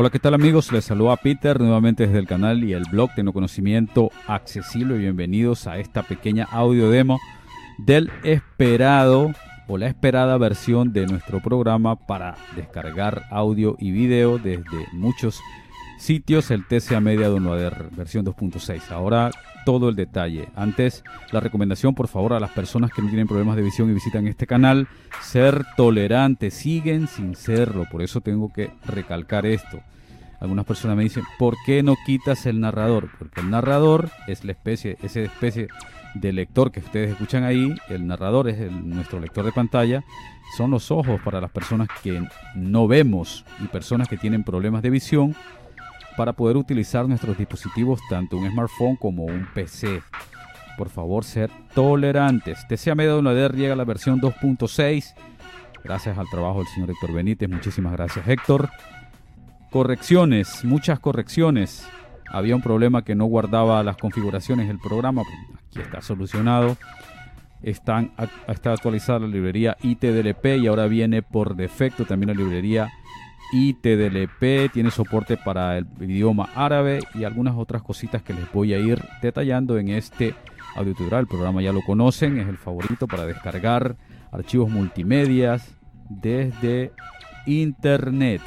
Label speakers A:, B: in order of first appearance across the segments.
A: Hola, ¿qué tal amigos? Les saluda Peter nuevamente desde el canal y el blog Conocimiento Accesible. Bienvenidos a esta pequeña audio demo del esperado o la esperada versión de nuestro programa para descargar audio y video desde muchos sitios, el TCA Media Downloader versión 2.6. Ahora todo el detalle. Antes, la recomendación, por favor, a las personas que no tienen problemas de visión y visitan este canal, ser tolerantes, siguen sin serlo. Por eso tengo que recalcar esto. Algunas personas me dicen, ¿por qué no quitas el narrador? Porque el narrador es la especie, esa especie de lector que ustedes escuchan ahí. El narrador es nuestro lector de pantalla. Son los ojos para las personas que no vemos y personas que tienen problemas de visión para poder utilizar nuestros dispositivos, tanto un smartphone como un PC. Por favor, ser tolerantes. TCA Media llega a la versión 2.6. Gracias al trabajo del señor Héctor Benítez. Muchísimas gracias, Héctor. Correcciones, muchas correcciones. Había un problema que no guardaba las configuraciones del programa. Aquí está solucionado. Está actualizada la librería ITDLP y ahora viene por defecto también la librería ITDLP, tiene soporte para el idioma árabe y algunas otras cositas que les voy a ir detallando en este audio tutorial. El programa ya lo conocen, es el favorito para descargar archivos multimedias desde internet.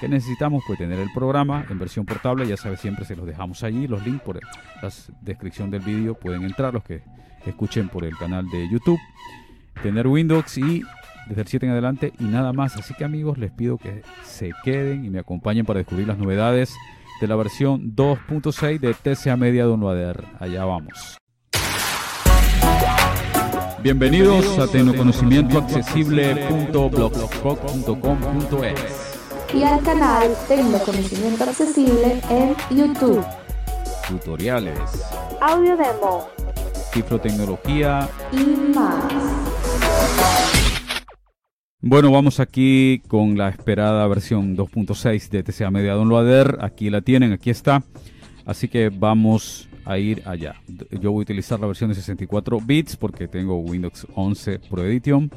A: ¿Qué necesitamos? Pues tener el programa en versión portable, ya sabes, siempre se los dejamos allí, los links por la descripción del vídeo pueden entrar, los que escuchen por el canal de YouTube. Tener Windows y desde el 7 en adelante y nada más. Así que amigos, les pido que se queden y me acompañen para descubrir las novedades de la versión 2.6 de TCA Media Downloader. Allá vamos. Bienvenidos a tecnoconocimientoaccesible.blogspot.com.es
B: y al canal Tecnoconocimiento Accesible en YouTube.
A: Tutoriales,
B: audio demo,
A: cifrotecnología
B: y más.
A: Bueno, vamos aquí con la esperada versión 2.6 de TCA Media Downloader. Aquí la tienen, aquí está. Así que vamos a ir allá. Yo voy a utilizar la versión de 64 bits porque tengo Windows 11 Pro Edition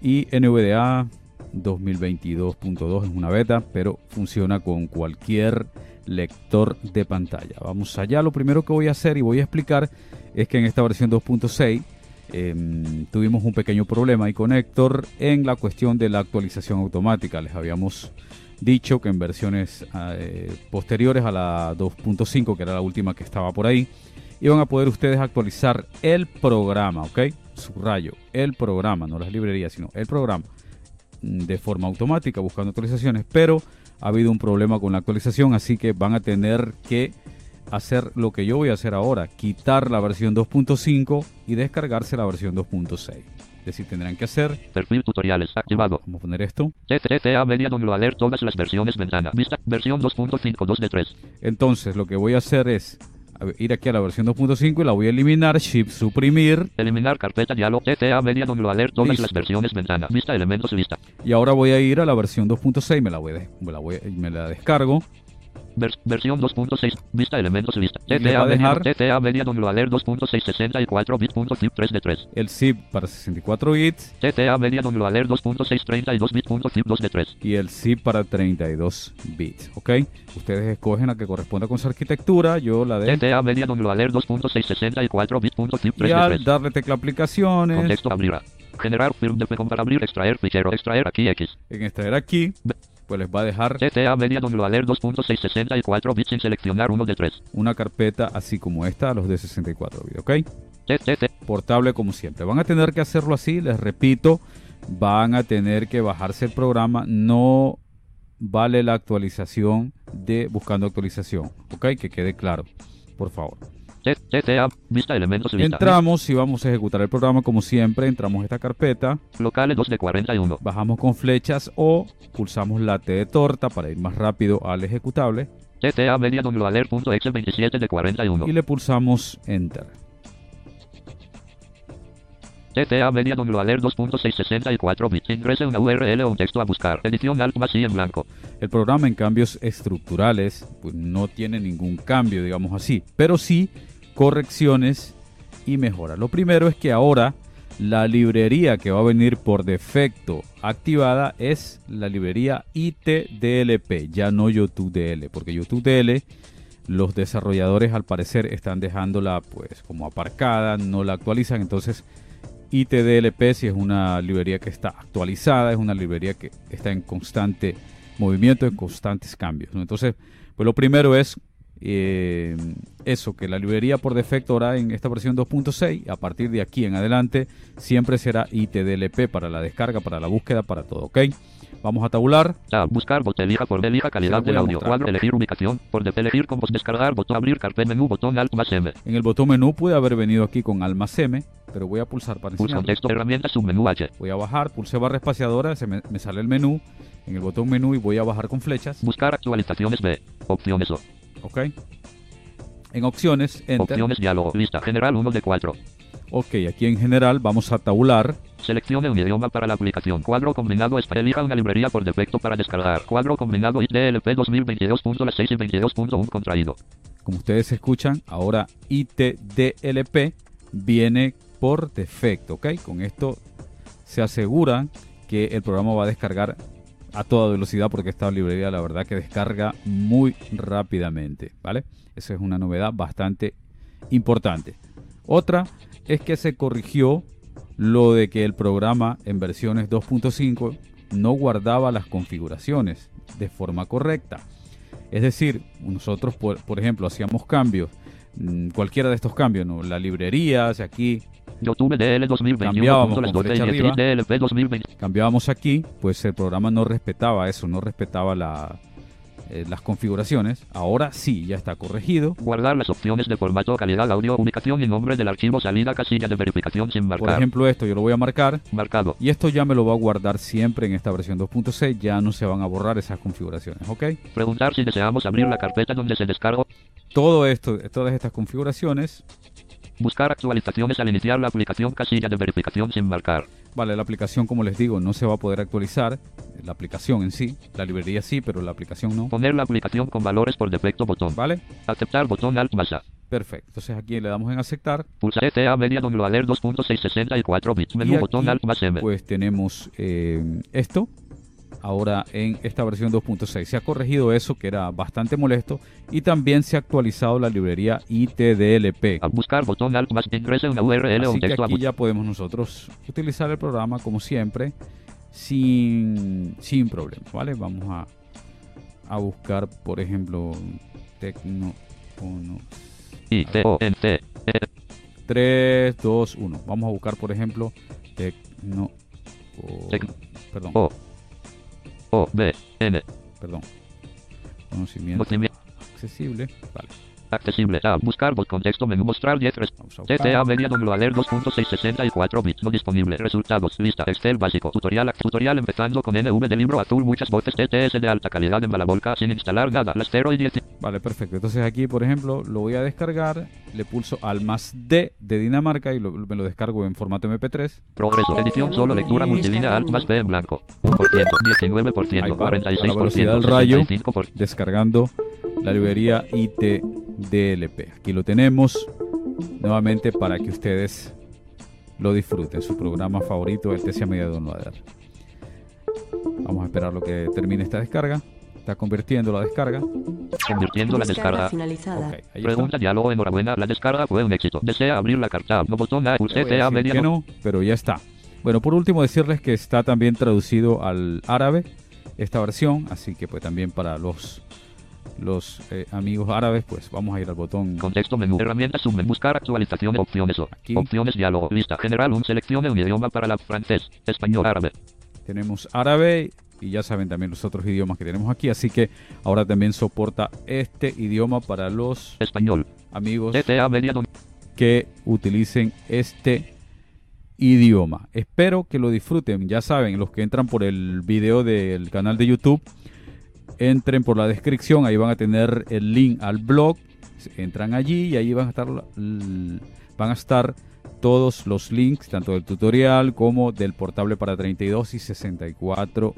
A: y NVDA 2022.2 es una beta, pero funciona con cualquier lector de pantalla. Vamos allá. Lo primero que voy a hacer y voy a explicar es que en esta versión 2.6 Em, tuvimos un pequeño problema ahí con Héctor en la cuestión de la actualización automática. Les habíamos dicho que en versiones eh, posteriores a la 2.5, que era la última que estaba por ahí, iban a poder ustedes actualizar el programa, ¿ok? Subrayo, el programa, no las librerías, sino el programa mm, de forma automática buscando actualizaciones, pero ha habido un problema con la actualización, así que van a tener que hacer lo que yo voy a hacer ahora, quitar la versión 2.5 y descargarse la versión 2.6. Es decir, tendrán que hacer
C: perfil tutoriales activado.
A: Vamos a poner esto.
C: TTTA Media Downloader todas las versiones ventana. Vista versión 2.5 2 de 3.
A: Entonces, lo que voy a hacer es ir aquí a la versión 2.5 y la voy a eliminar, shift suprimir.
C: Eliminar carpeta diálogo, TTA Media Downloader todas las versiones ventana. Vista elementos lista.
A: Y ahora voy a ir a la versión 2.6, me la voy, me la voy me la descargo
C: versión 2.6. Vista elementos lista.
A: TTA
C: media, TTA media downloader 2.6 64 bits. zip 3 de 3.
A: El zip para 64 bits.
C: TTA media downloader 2.6 32 bits. zip 2 de 3.
A: Y el zip para 32 bits. ¿Ok? Ustedes escogen la que corresponda con su arquitectura. Yo la de.
C: TTA media downloader 2.6 64 bits. zip 3
A: y al de 3. darle tecla aplicaciones.
C: Contexto abrirá. Generar film de para abrir, extraer fichero, extraer aquí X.
A: En extraer aquí pues les va a dejar
C: CTA Media Downloader 2.664 bits sin seleccionar uno de 3.
A: Una carpeta así como esta, los de 64 bits, ¿ok? Portable como siempre. Van a tener que hacerlo así, les repito, van a tener que bajarse el programa, no vale la actualización de buscando actualización, ¿ok? Que quede claro, por favor. Entramos y vamos a ejecutar el programa como siempre. Entramos a esta carpeta.
C: Locales 2 de 41.
A: Bajamos con flechas o pulsamos la T de torta para ir más rápido al ejecutable.
C: TTA media downloader.exe 27 de 41.
A: Y le pulsamos Enter.
C: TTA media downloader 2.664 bits. Ingrese una URL o un texto a buscar. Edición alt más en blanco.
A: El programa en cambios estructurales pues, no tiene ningún cambio, digamos así, pero sí correcciones y mejora. Lo primero es que ahora La librería que va a venir por defecto activada es la librería ITDLP, ya no YouTubeDL, porque YouTubeDL los desarrolladores al parecer están dejándola pues como aparcada, no la actualizan, entonces ITDLP si es una librería que está actualizada, es una librería que está en constante movimiento, en constantes cambios. Entonces, pues lo primero es eh, eso, que la librería por defecto ahora en esta versión 2.6, a partir de aquí en adelante, siempre será ITDLP para la descarga, para la búsqueda, para todo, ¿ok? Vamos a tabular.
C: buscar, botón, elija por elija calidad del audio. Cuadro, elegir ubicación. Por elegir con descargar, botón, abrir, carpeta, menú, botón, alt más M.
A: En el botón menú pude haber venido aquí con alt más M, pero voy a pulsar para
C: enseñar. contexto, herramientas, submenú H.
A: Voy a bajar, pulse barra espaciadora, se me, me, sale el menú. En el botón menú y voy a bajar con flechas.
C: Buscar actualizaciones B. Opciones O.
A: Ok. En opciones, enter.
C: Opciones diálogo, lista general 1 de 4.
A: Ok, aquí en general vamos a tabular.
C: Seleccione un idioma para la aplicación. Cuadro combinado elija una librería por defecto para descargar. Cuadro combinado ITLP 2022.6 y 22.1 contraído.
A: Como ustedes escuchan, ahora ITDLP viene por defecto, ¿ok? Con esto se asegura que el programa va a descargar a toda velocidad porque esta librería la verdad que descarga muy rápidamente, ¿vale? Esa es una novedad bastante importante. Otra es que se corrigió lo de que el programa en versiones 2.5 no guardaba las configuraciones de forma correcta. Es decir, nosotros, por, ejemplo, hacíamos cambios, mm, cualquiera de estos cambios, ¿no? la librería, aquí
C: YouTube DL 2021.
A: Cambiábamos aquí, pues el programa no respetaba eso, no respetaba la, eh, las configuraciones. Ahora sí, ya está corregido.
C: Guardar las opciones de formato, calidad, audio, ubicación y nombre del archivo, salida, casilla de verificación sin marcar.
A: Por ejemplo, esto yo lo voy a marcar.
C: Marcado.
A: Y esto ya me lo va a guardar siempre en esta versión 2.6. Ya no se van a borrar esas configuraciones, ¿ok?
C: Preguntar si deseamos abrir la carpeta donde se descargó.
A: Todo esto, todas estas configuraciones
C: Buscar actualizaciones al iniciar la aplicación casilla de verificación sin marcar.
A: Vale, la aplicación como les digo no se va a poder actualizar, la aplicación en sí, la librería sí, pero la aplicación no.
C: Poner la aplicación con valores por defecto botón.
A: Vale.
C: Aceptar botón alt más
A: Perfecto, entonces aquí le damos en aceptar.
C: Pulsa ETA media downloader 2.664 bits, menú botón alt más M.
A: Pues tenemos eh, esto, ahora en esta versión 2.6. Se ha corregido eso que era bastante molesto y también se ha actualizado la librería ITDLP.
C: A buscar botón alt más una URL
A: Así que aquí ya podemos nosotros utilizar el programa como siempre sin, sin problema, ¿vale? Vamos a, a buscar, por ejemplo, Tecno 1.
C: I T O N T
A: 3 2 1. Vamos a buscar, por ejemplo, Tecno perdón.
C: O B, N.
A: Perdón. Conocimiento accesible. Vale.
C: Accesible. A. Buscar bot contexto menú mostrar 10 TTA media downloader 2.664 bits no disponible. Resultados. Lista. Excel básico. Tutorial. Tutorial empezando con NV de libro azul. Muchas voces TTS de alta calidad en Malabolca sin instalar nada. Las 0 y 10.
A: Vale, perfecto. Entonces aquí, por ejemplo, lo voy a descargar. Le pulso al más D de Dinamarca y me lo descargo en formato MP3.
C: Progreso. Edición solo. Lectura multilínea alt más B en blanco. 1%, 19%, 46%,
A: del rayo. Descargando la librería ITDLP. Aquí lo tenemos nuevamente para que ustedes lo disfruten. Su programa favorito, el TCA Media Downloader. Vamos a esperar lo que termine esta descarga. Está convirtiendo la descarga.
C: Convirtiendo la descarga.
B: Finalizada.
C: Pregunta diálogo, enhorabuena, la descarga fue un éxito. Desea abrir la carta. No botón A,
A: a media. Que no, pero ya está. Bueno, por último decirles que está también traducido al árabe esta versión, así que pues también para los los eh, amigos árabes, pues vamos a ir al botón.
C: Contexto menú, herramientas, submenú, buscar actualizaciones, opciones, Aquí. opciones, diálogo, lista general, un seleccione un idioma para la francés, español, árabe.
A: Tenemos árabe y ya saben también los otros idiomas que tenemos aquí, así que ahora también soporta este idioma para los
C: español
A: amigos que utilicen este idioma. Espero que lo disfruten. Ya saben, los que entran por el video del canal de YouTube entren por la descripción, ahí van a tener el link al blog, entran allí y ahí van a estar van a estar todos los links, tanto del tutorial como del portable para 32 y 64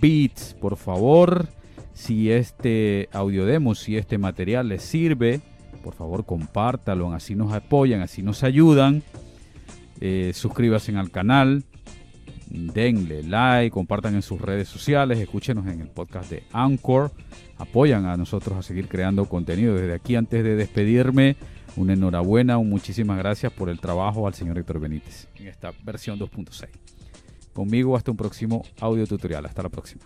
A: bits. Por favor, si este audio demo, si este material les sirve, por favor compártalo, así nos apoyan, así nos ayudan. Eh, suscríbanse al canal, denle like, compartan en sus redes sociales, escúchenos en el podcast de Anchor, apoyan a nosotros a seguir creando contenido. Desde aquí, antes de despedirme, una enhorabuena, un muchísimas gracias por el trabajo al señor Héctor Benítez en esta versión 2.6. Conmigo hasta un próximo audio tutorial. Hasta la próxima.